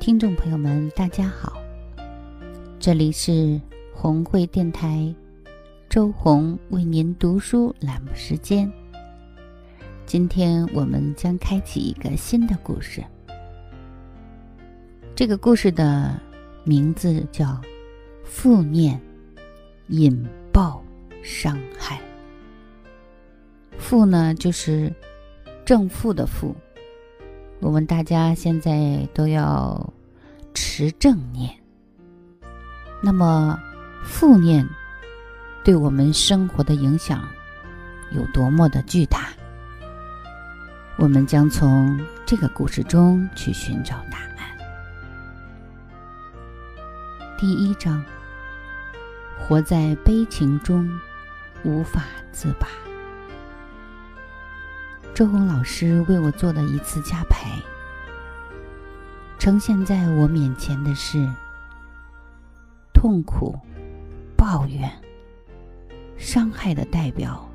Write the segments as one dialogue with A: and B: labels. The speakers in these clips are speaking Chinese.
A: 听众朋友们，大家好，这里是红会电台，周红为您读书栏目时间。今天我们将开启一个新的故事，这个故事的名字叫《负念引爆伤害》。负呢，就是正负的负。我们大家现在都要持正念，那么负念对我们生活的影响有多么的巨大？我们将从这个故事中去寻找答案。第一章：活在悲情中，无法自拔。周红老师为我做的一次加牌，呈现在我面前的是痛苦、抱怨、伤害的代表，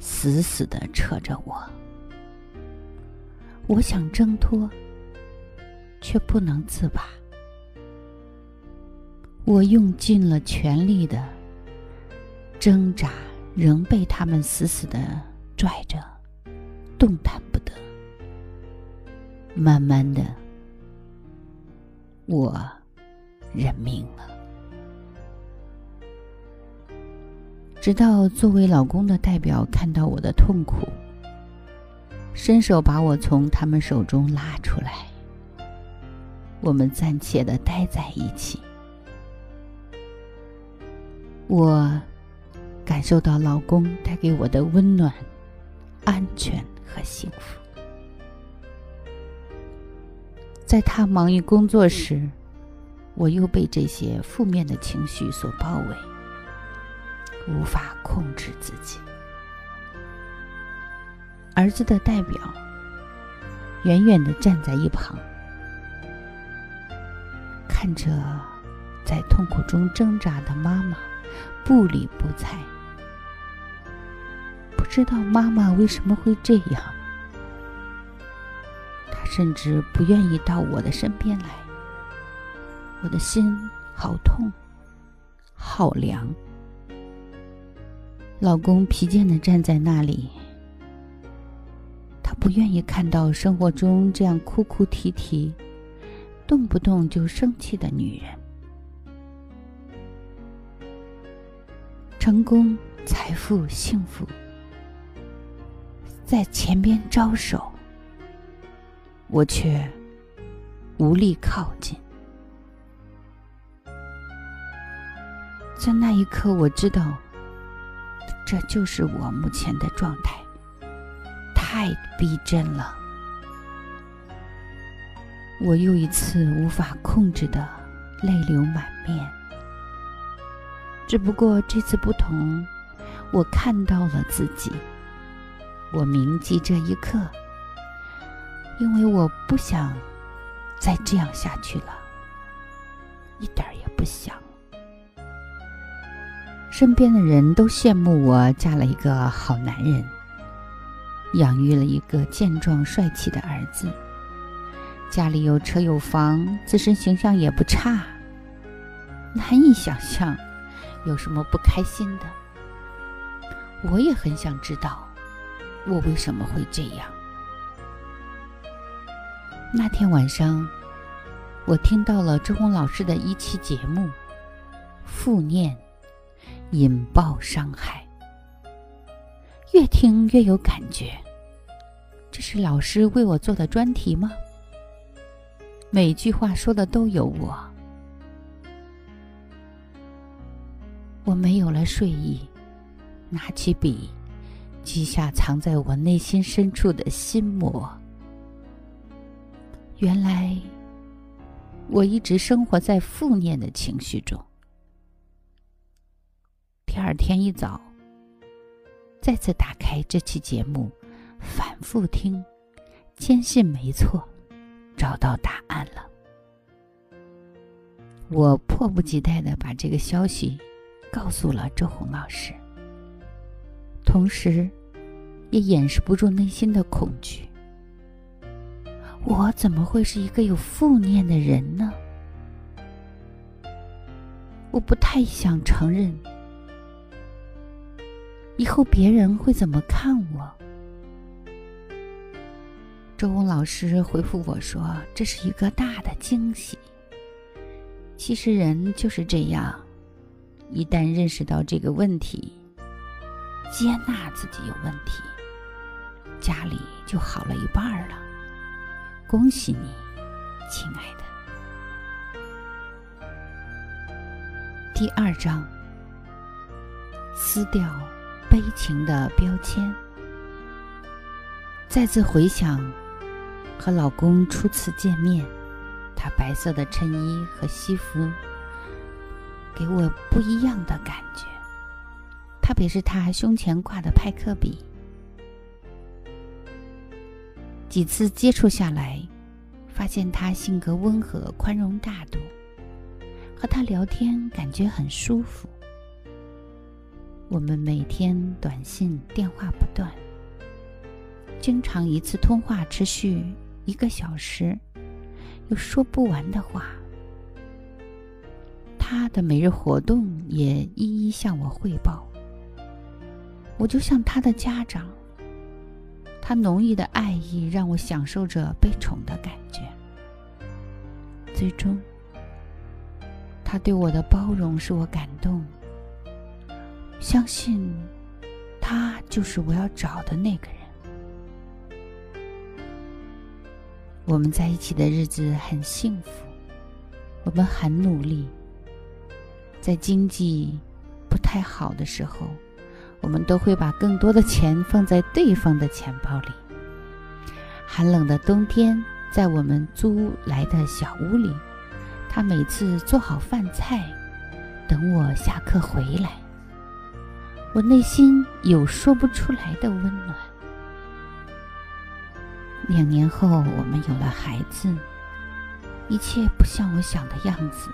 A: 死死的扯着我。我想挣脱，却不能自拔。我用尽了全力的挣扎，仍被他们死死的拽着。动弹不得。慢慢的，我认命了。直到作为老公的代表看到我的痛苦，伸手把我从他们手中拉出来，我们暂且的待在一起。我感受到老公带给我的温暖、安全。和幸福，在他忙于工作时，我又被这些负面的情绪所包围，无法控制自己。儿子的代表远远的站在一旁，看着在痛苦中挣扎的妈妈，不理不睬。知道妈妈为什么会这样，他甚至不愿意到我的身边来。我的心好痛，好凉。老公疲倦的站在那里，他不愿意看到生活中这样哭哭啼啼、动不动就生气的女人。成功、财富、幸福。在前边招手，我却无力靠近。在那一刻，我知道，这就是我目前的状态，太逼真了。我又一次无法控制的泪流满面。只不过这次不同，我看到了自己。我铭记这一刻，因为我不想再这样下去了，一点也不想。身边的人都羡慕我嫁了一个好男人，养育了一个健壮帅气的儿子，家里有车有房，自身形象也不差。难以想象有什么不开心的。我也很想知道。我为什么会这样？那天晚上，我听到了周红老师的一期节目《负念引爆伤害》，越听越有感觉。这是老师为我做的专题吗？每句话说的都有我。我没有了睡意，拿起笔，记下藏在我内心深处的心魔。原来，我一直生活在负面的情绪中。第二天一早，再次打开这期节目，反复听，坚信没错，找到答案了。我迫不及待的把这个消息告诉了周红老师，同时，也掩饰不住内心的恐惧。我怎么会是一个有负念的人呢？我不太想承认，以后别人会怎么看我？周红老师回复我说：“这是一个大的惊喜。”其实人就是这样，一旦认识到这个问题，接纳自己有问题，家里就好了一半了。恭喜你，亲爱的。第二章，撕掉悲情的标签。再次回想和老公初次见面。他白色的衬衣和西服给我不一样的感觉，特别是他胸前挂的派克笔。几次接触下来，发现他性格温和、宽容大度，和他聊天感觉很舒服。我们每天短信、电话不断，经常一次通话持续一个小时。有说不完的话，他的每日活动也一一向我汇报。我就像他的家长，他浓郁的爱意让我享受着被宠的感觉。最终，他对我的包容使我感动，相信他就是我要找的那个人。我们在一起的日子很幸福，我们很努力。在经济不太好的时候，我们都会把更多的钱放在对方的钱包里。寒冷的冬天，在我们租来的小屋里，他每次做好饭菜，等我下课回来，我内心有说不出来的温暖。两年后，我们有了孩子，一切不像我想的样子。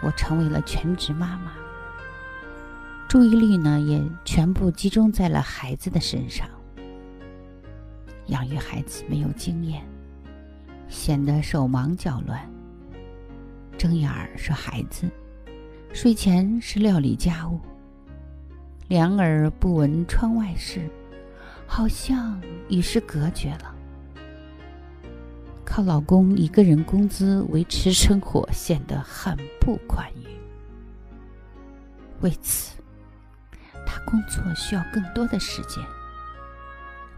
A: 我成为了全职妈妈，注意力呢也全部集中在了孩子的身上。养育孩子没有经验，显得手忙脚乱。睁眼儿是孩子，睡前是料理家务，两耳不闻窗外事，好像与世隔绝了。靠老公一个人工资维持生活，显得很不宽裕。为此，他工作需要更多的时间，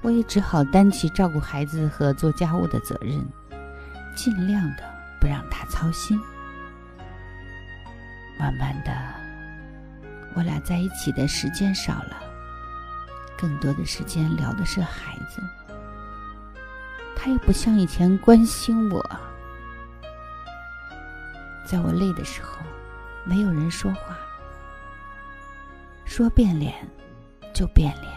A: 我也只好担起照顾孩子和做家务的责任，尽量的不让他操心。慢慢的，我俩在一起的时间少了，更多的时间聊的是孩子。他又不像以前关心我，在我累的时候，没有人说话，说变脸就变脸，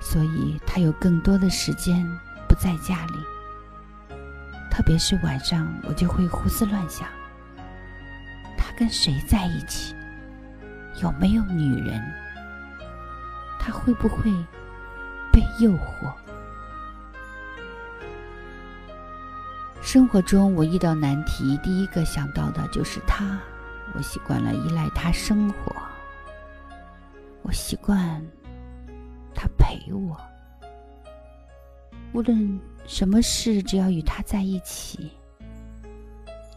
A: 所以他有更多的时间不在家里，特别是晚上，我就会胡思乱想，他跟谁在一起，有没有女人，他会不会被诱惑？生活中，我遇到难题，第一个想到的就是他。我习惯了依赖他生活，我习惯他陪我。无论什么事，只要与他在一起，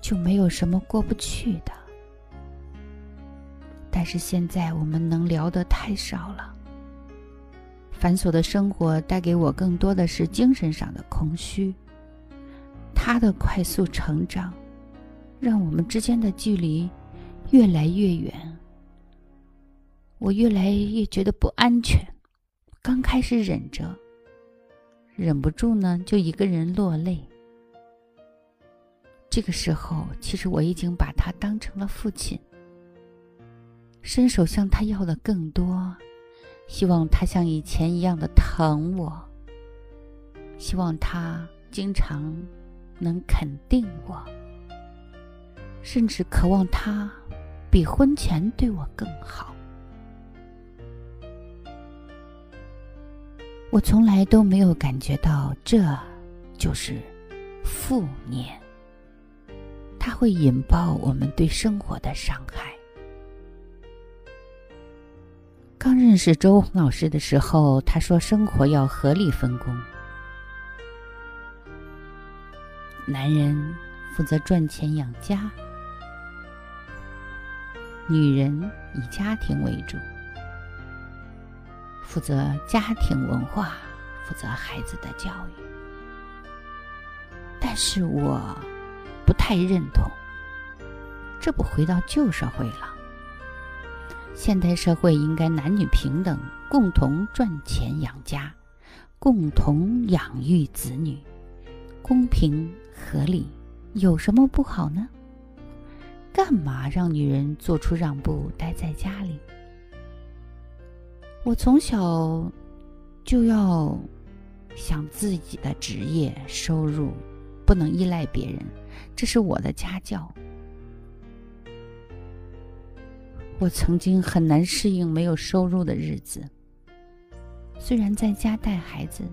A: 就没有什么过不去的。但是现在我们能聊的太少了，繁琐的生活带给我更多的是精神上的空虚。他的快速成长，让我们之间的距离越来越远。我越来越觉得不安全。刚开始忍着，忍不住呢，就一个人落泪。这个时候，其实我已经把他当成了父亲，伸手向他要的更多，希望他像以前一样的疼我，希望他经常能肯定我，甚至渴望他比婚前对我更好。我从来都没有感觉到这就是负念，它会引爆我们对生活的伤害。刚认识周红老师的时候，他说生活要合理分工，男人负责赚钱养家，女人以家庭为主。负责家庭文化，负责孩子的教育，但是我不太认同。这不回到旧社会了？现代社会应该男女平等，共同赚钱养家，共同养育子女，公平合理，有什么不好呢？干嘛让女人做出让步，待在家里？我从小就要想自己的职业收入，不能依赖别人，这是我的家教。我曾经很难适应没有收入的日子，虽然在家带孩子，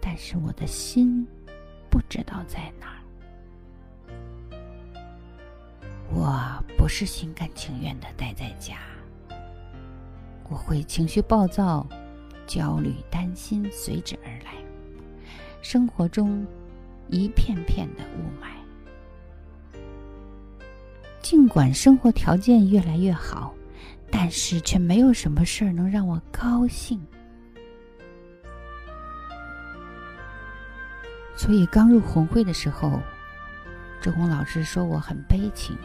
A: 但是我的心不知道在哪儿。我不是心甘情愿的待在家。我会情绪暴躁、焦虑、担心随之而来，生活中一片片的雾霾。尽管生活条件越来越好，但是却没有什么事儿能让我高兴。所以刚入红会的时候，周红老师说我很悲情，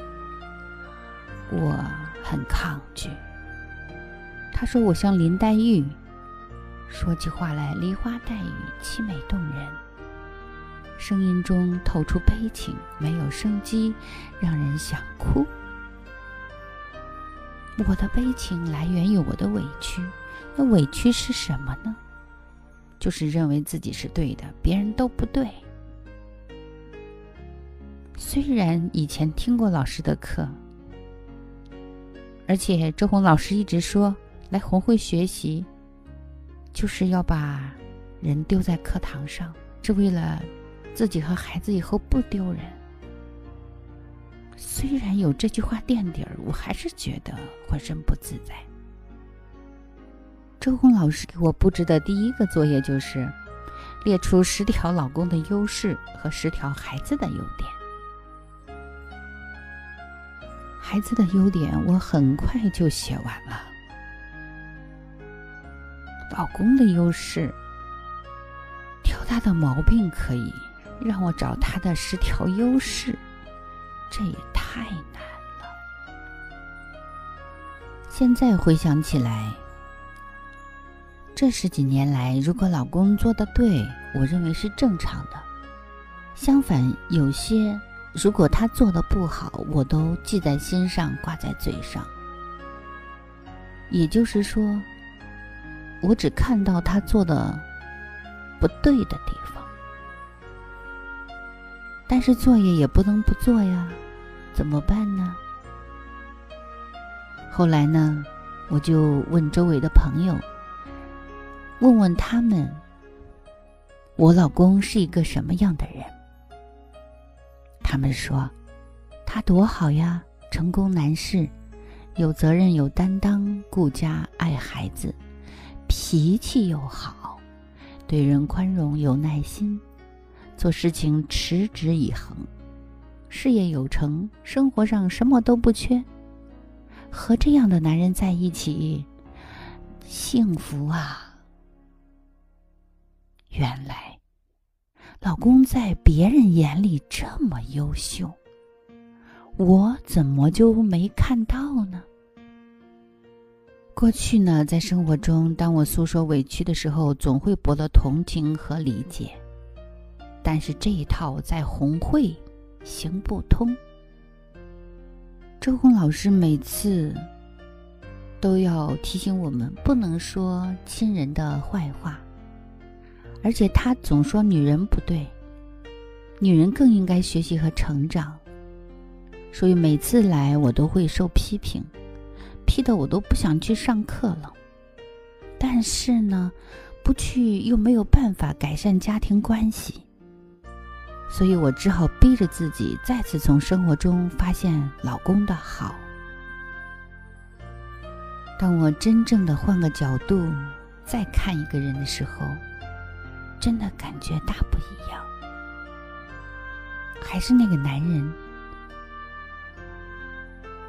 A: 我很抗拒。他说：“我像林黛玉，说起话来梨花带雨，凄美动人。声音中透出悲情，没有生机，让人想哭。我的悲情来源于我的委屈，那委屈是什么呢？就是认为自己是对的，别人都不对。虽然以前听过老师的课，而且周红老师一直说。”来红会学习，就是要把人丢在课堂上，是为了自己和孩子以后不丢人。虽然有这句话垫底儿，我还是觉得浑身不自在。周红老师给我布置的第一个作业就是列出十条老公的优势和十条孩子的优点。孩子的优点我很快就写完了。老公的优势，挑他的毛病可以，让我找他的十条优势，这也太难了。现在回想起来，这十几年来，如果老公做的对，我认为是正常的；相反，有些如果他做的不好，我都记在心上，挂在嘴上。也就是说。我只看到他做的不对的地方，但是作业也不能不做呀，怎么办呢？后来呢，我就问周围的朋友，问问他们，我老公是一个什么样的人？他们说，他多好呀，成功男士，有责任有担当，顾家爱孩子。脾气又好，对人宽容有耐心，做事情持之以恒，事业有成，生活上什么都不缺。和这样的男人在一起，幸福啊！原来，老公在别人眼里这么优秀，我怎么就没看到呢？过去呢，在生活中，当我诉说委屈的时候，总会博得同情和理解。但是这一套在红会行不通。周红老师每次都要提醒我们，不能说亲人的坏话，而且他总说女人不对，女人更应该学习和成长。所以每次来，我都会受批评，批的我都不想去上课了。但是呢，不去又没有办法改善家庭关系。所以我只好逼着自己再次从生活中发现老公的好。当我真正的换个角度再看一个人的时候，真的感觉大不一样。还是那个男人，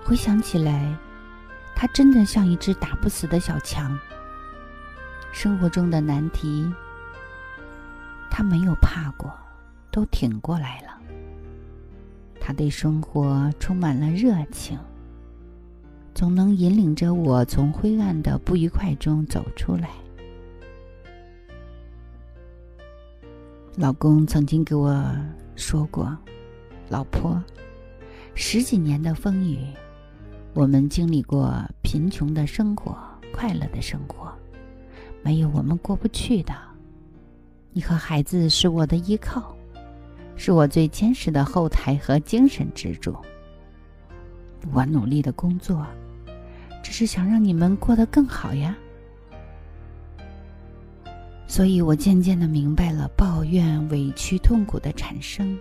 A: 回想起来，他真的像一只打不死的小强。生活中的难题，他没有怕过。都挺过来了。他对生活充满了热情，总能引领着我从灰暗的不愉快中走出来。老公曾经给我说过：“老婆，十几年的风雨，我们经历过贫穷的生活，快乐的生活，没有我们过不去的。你和孩子是我的依靠。”是我最坚实的后台和精神支柱。我努力的工作，只是想让你们过得更好呀。所以我渐渐的明白了，抱怨、委屈、痛苦的产生，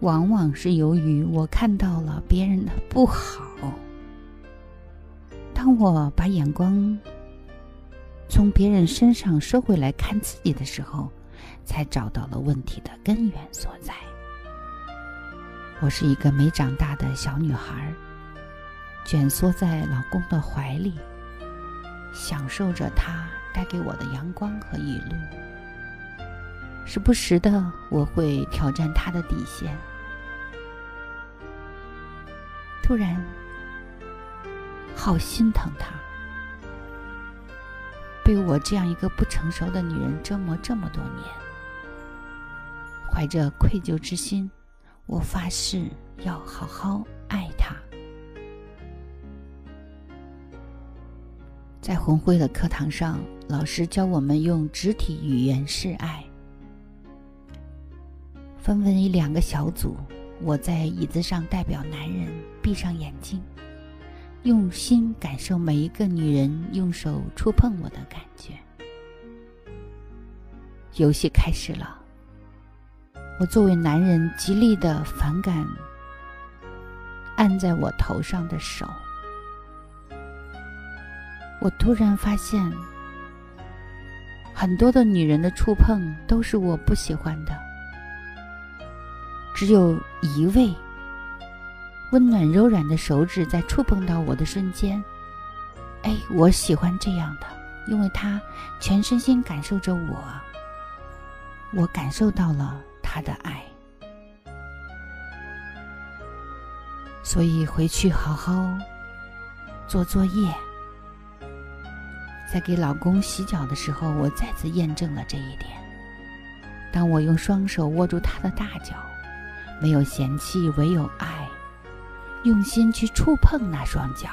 A: 往往是由于我看到了别人的不好。当我把眼光从别人身上收回来看自己的时候，才找到了问题的根源所在。我是一个没长大的小女孩，蜷缩在老公的怀里，享受着他带给我的阳光和雨露。时不时的，我会挑战他的底线。突然，好心疼他，被我这样一个不成熟的女人折磨这么多年。怀着愧疚之心，我发誓要好好爱他。在红辉的课堂上，老师教我们用肢体语言示爱，分为两个小组。我在椅子上代表男人，闭上眼睛，用心感受每一个女人用手触碰我的感觉。游戏开始了。我作为男人，极力的反感按在我头上的手。我突然发现，很多的女人的触碰都是我不喜欢的，只有一位温暖柔软的手指在触碰到我的瞬间，哎，我喜欢这样的，因为他全身心感受着我，我感受到了。他的爱，所以回去好好做作业。在给老公洗脚的时候，我再次验证了这一点。当我用双手握住他的大脚，没有嫌弃，唯有爱，用心去触碰那双脚。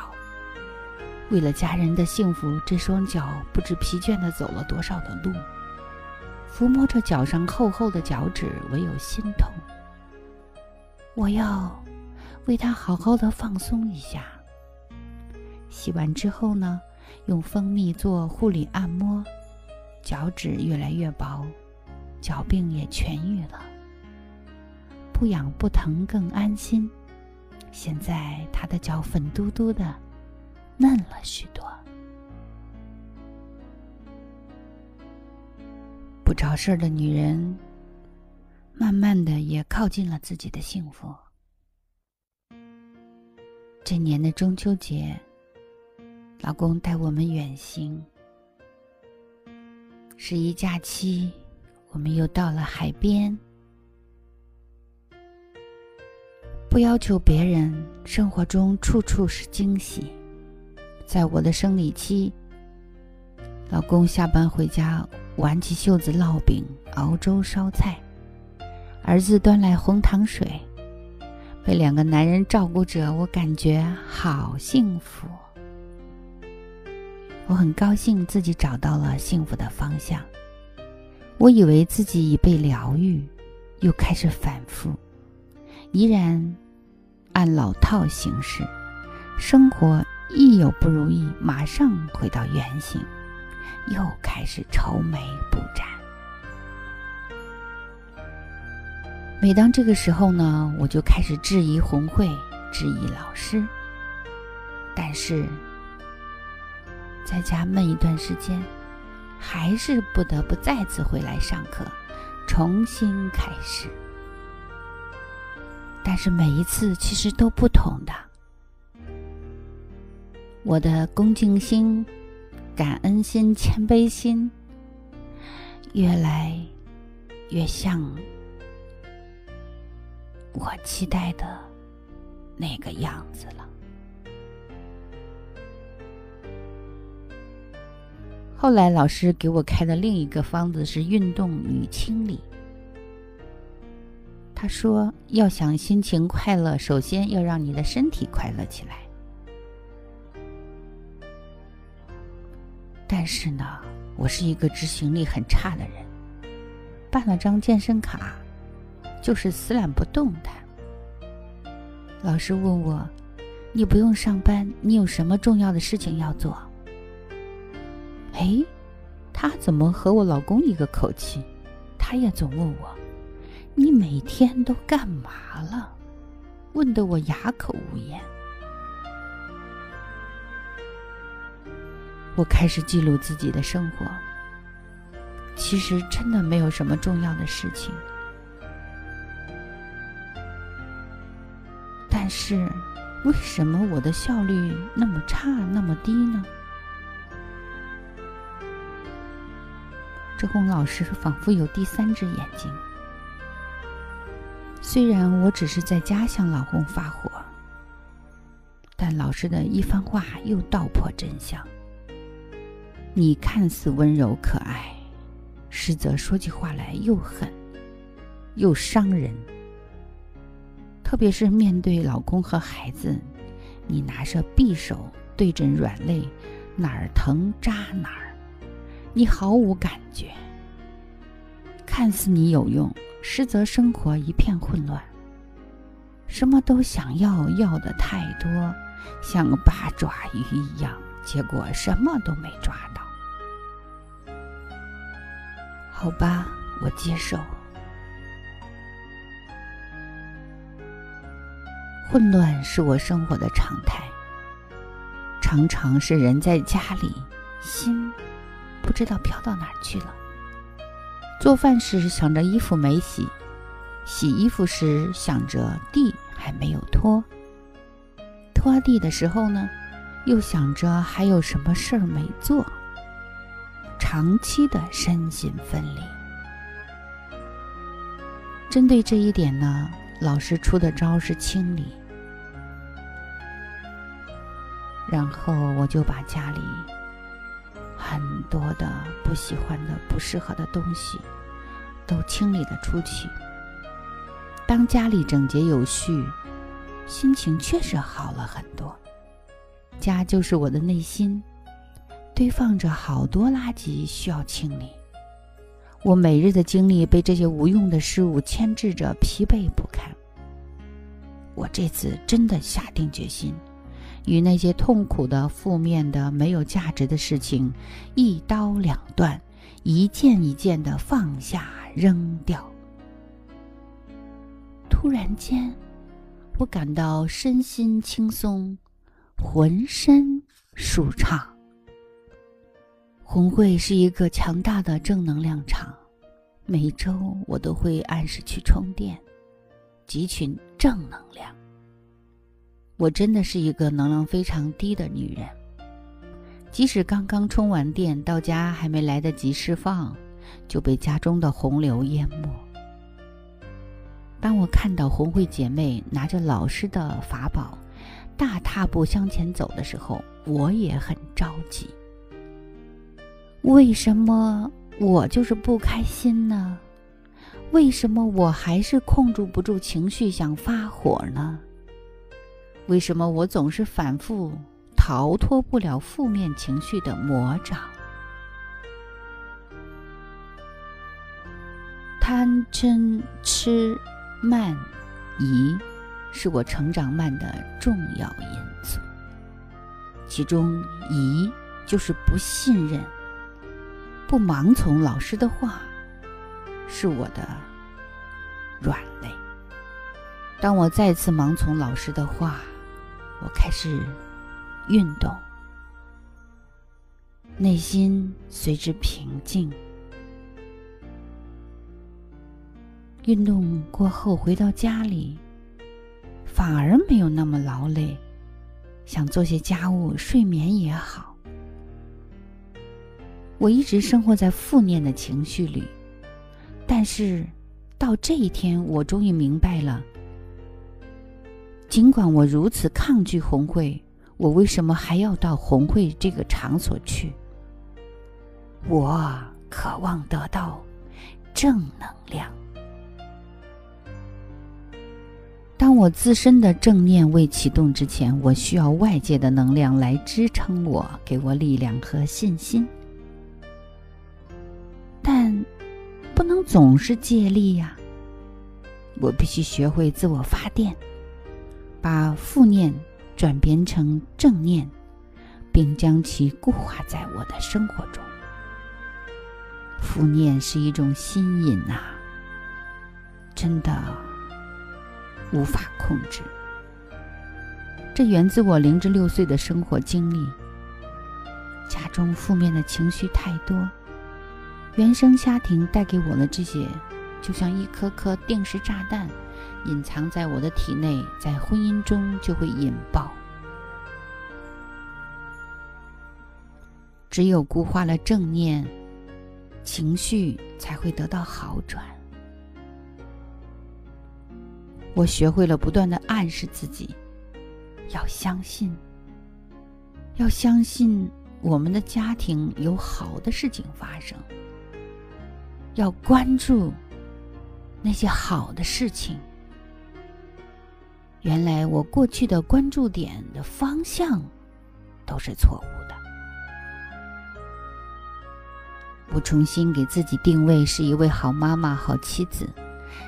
A: 为了家人的幸福，这双脚不知疲倦的走了多少的路。抚摸着脚上厚厚的脚趾，唯有心痛。我要为他好好的放松一下。洗完之后呢，用蜂蜜做护理按摩，脚趾越来越薄，脚病也痊愈了，不痒不疼更安心。现在他的脚粉嘟嘟的，嫩了许多。不找事儿的女人，慢慢的也靠近了自己的幸福。这年的中秋节，老公带我们远行。十一假期，我们又到了海边。不要求别人，生活中处处是惊喜。在我的生理期，老公下班回家，挽起袖子烙饼、熬粥、烧菜；儿子端来红糖水，被两个男人照顾着，我感觉好幸福。我很高兴自己找到了幸福的方向。我以为自己已被疗愈，又开始反复，依然按老套行事，生活一有不如意，马上回到原形。又开始愁眉不展。每当这个时候呢，我就开始质疑红会，质疑老师。但是，在家闷一段时间，还是不得不再次回来上课，重新开始。但是每一次其实都不同的，我的恭敬心。感恩心、谦卑心，越来越像我期待的那个样子了。后来老师给我开的另一个方子是运动与清理。他说，要想心情快乐，首先要让你的身体快乐起来。但是呢，我是一个执行力很差的人，办了张健身卡，就是死懒不动弹。老师问我：“你不用上班，你有什么重要的事情要做？”哎，他怎么和我老公一个口气？他也总问我：“你每天都干嘛了？”问得我哑口无言。我开始记录自己的生活，其实真的没有什么重要的事情，但是为什么我的效率那么差、那么低呢？周红老师仿佛有第三只眼睛，虽然我只是在家向老公发火，但老师的一番话又道破真相。你看似温柔可爱，实则说起话来又狠，又伤人。特别是面对老公和孩子，你拿着匕首对准软肋，哪儿疼扎哪儿，你毫无感觉。看似你有用，实则生活一片混乱。什么都想要，要的太多，像八爪鱼一样，结果什么都没抓到。好吧，我接受。混乱是我生活的常态，常常是人在家里，心不知道飘到哪儿去了。做饭时想着衣服没洗，洗衣服时想着地还没有拖，拖地的时候呢，又想着还有什么事儿没做。长期的身心分离。针对这一点呢，老师出的招是清理。然后我就把家里很多的不喜欢的、不适合的东西都清理了出去。当家里整洁有序，心情确实好了很多。家就是我的内心。堆放着好多垃圾需要清理，我每日的精力被这些无用的事物牵制着，疲惫不堪。我这次真的下定决心，与那些痛苦的、负面的、没有价值的事情一刀两断，一件一件的放下扔掉。突然间，我感到身心轻松，浑身舒畅。红会是一个强大的正能量场，每周我都会按时去充电，汲取正能量。我真的是一个能量非常低的女人，即使刚刚充完电到家，还没来得及释放，就被家中的洪流淹没。当我看到红会姐妹拿着老师的法宝，大踏步向前走的时候，我也很着急。为什么我就是不开心呢？为什么我还是控制不住情绪想发火呢？为什么我总是反复逃脱不了负面情绪的魔掌？贪嗔痴慢疑是我成长慢的重要因素，其中疑就是不信任。不盲从老师的话，是我的软肋。当我再次盲从老师的话，我开始运动，内心随之平静。运动过后回到家里，反而没有那么劳累，想做些家务、睡眠也好。我一直生活在负面的情绪里，但是到这一天，我终于明白了。尽管我如此抗拒红会，我为什么还要到红会这个场所去？我渴望得到正能量。当我自身的正念未启动之前，我需要外界的能量来支撑我，给我力量和信心。但不能总是借力呀！我必须学会自我发电，把负念转变成正念，并将其固化在我的生活中。负念是一种心瘾呐，真的无法控制。这源自我零至六岁的生活经历，家中负面的情绪太多。原生家庭带给我的这些，就像一颗颗定时炸弹，隐藏在我的体内，在婚姻中就会引爆。只有固化了正念，情绪才会得到好转。我学会了不断的暗示自己，要相信，要相信我们的家庭有好的事情发生。要关注那些好的事情。原来我过去的关注点的方向都是错误的。我重新给自己定位是一位好妈妈、好妻子，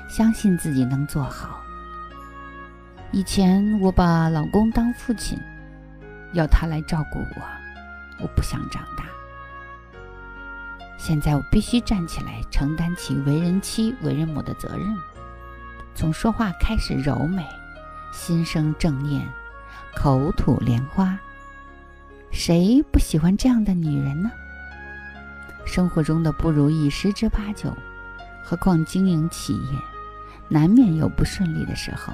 A: 相信自己能做好。以前我把老公当父亲，要他来照顾我，我不想长大。现在我必须站起来，承担起为人妻、为人母的责任。从说话开始柔美，心生正念，口吐莲花。谁不喜欢这样的女人呢？生活中的不如意十之八九，何况经营企业，难免有不顺利的时候。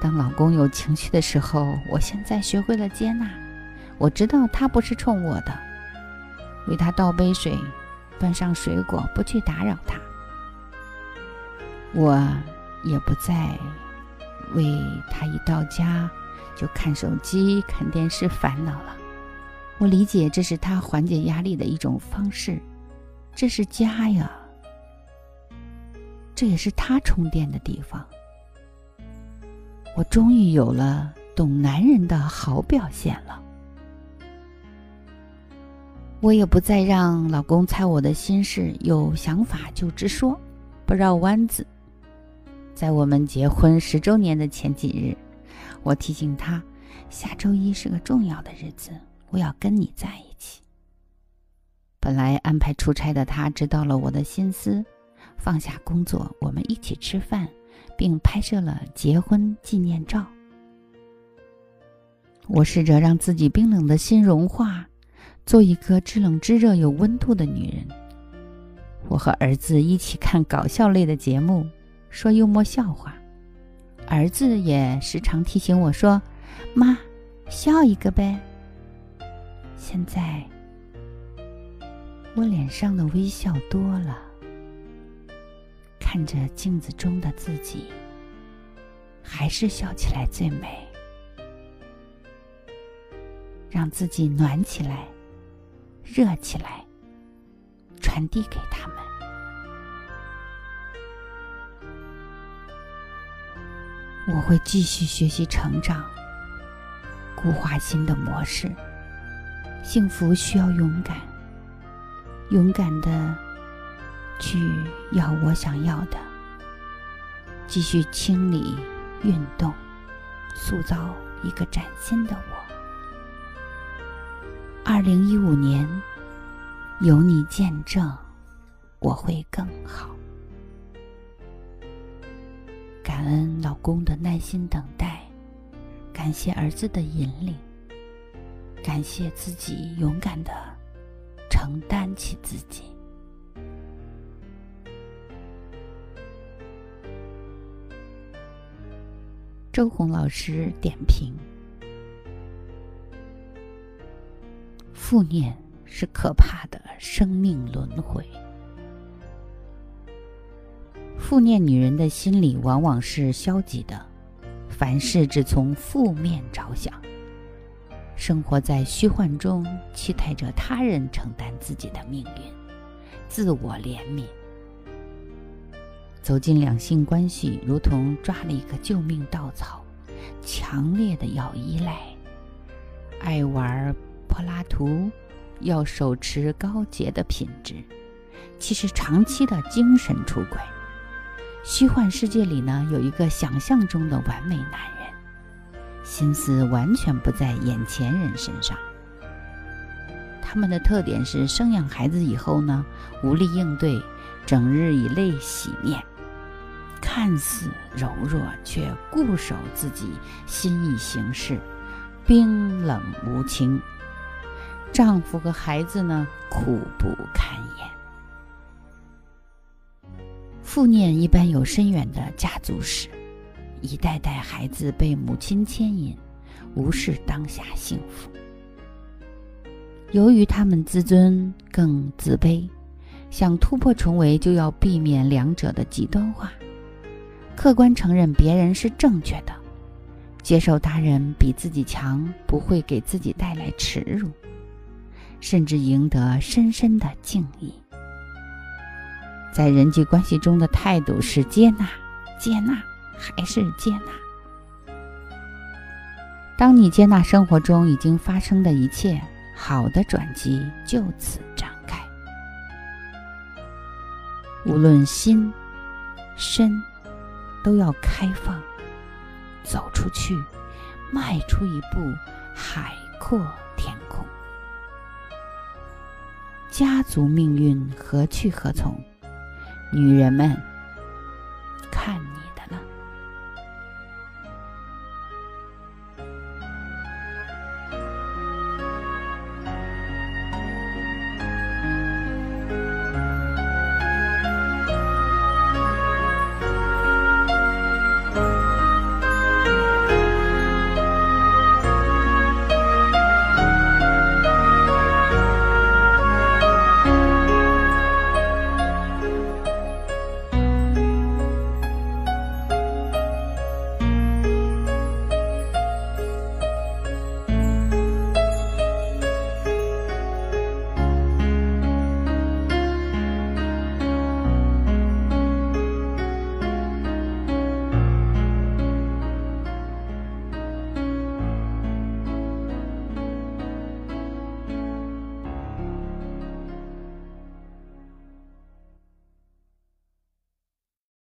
A: 当老公有情绪的时候，我现在学会了接纳。我知道他不是冲我的。为他倒杯水，端上水果，不去打扰他。我也不再为他一到家就看手机、看电视烦恼了。我理解这是他缓解压力的一种方式，这是家呀，这也是他充电的地方。我终于有了懂男人的好表现了。我也不再让老公猜我的心事，有想法就直说，不绕弯子。在我们结婚十周年的前几日，我提醒他，下周一是个重要的日子，我要跟你在一起。本来安排出差的他，知道了我的心思，放下工作，我们一起吃饭，并拍摄了结婚纪念照。我试着让自己冰冷的心融化。做一个知冷知热、有温度的女人。我和儿子一起看搞笑类的节目，说幽默笑话。儿子也时常提醒我说：“妈，笑一个呗。”现在我脸上的微笑多了，看着镜子中的自己，还是笑起来最美，让自己暖起来。热起来，传递给他们。我会继续学习成长，固化新的模式。幸福需要勇敢，勇敢的去要我想要的，继续清理、运动，塑造一个崭新的我。二零一五年，有你见证，我会更好。感恩老公的耐心等待，感谢儿子的引领。感谢自己勇敢的承担起自己。周红老师点评：负念是可怕的生命轮回。负念女人的心理往往是消极的，凡事只从负面着想。生活在虚幻中，期待着他人承担自己的命运，自我怜悯。走进两性关系，如同抓了一个救命稻草，强烈的要依赖。爱玩柏拉图，要手持高洁的品质，其实长期的精神出轨。虚幻世界里呢，有一个想象中的完美男人。心思完全不在眼前人身上。他们的特点是生养孩子以后呢，无力应对，整日以泪洗面，看似柔弱，却固守自己心意行事，冰冷无情。丈夫和孩子呢，苦不堪言。负念一般有深远的家族史。一代代孩子被母亲牵引，无视当下幸福。由于他们自尊更自卑，想突破重围就要避免两者的极端化，客观承认别人是正确的，接受他人比自己强不会给自己带来耻辱，甚至赢得深深的敬意。在人际关系中的态度是接纳，接纳。还是接纳。当你接纳生活中已经发生的一切，好的转机就此展开。无论心、身，都要开放，走出去，迈出一步，海阔天空。家族命运何去何从？女人们。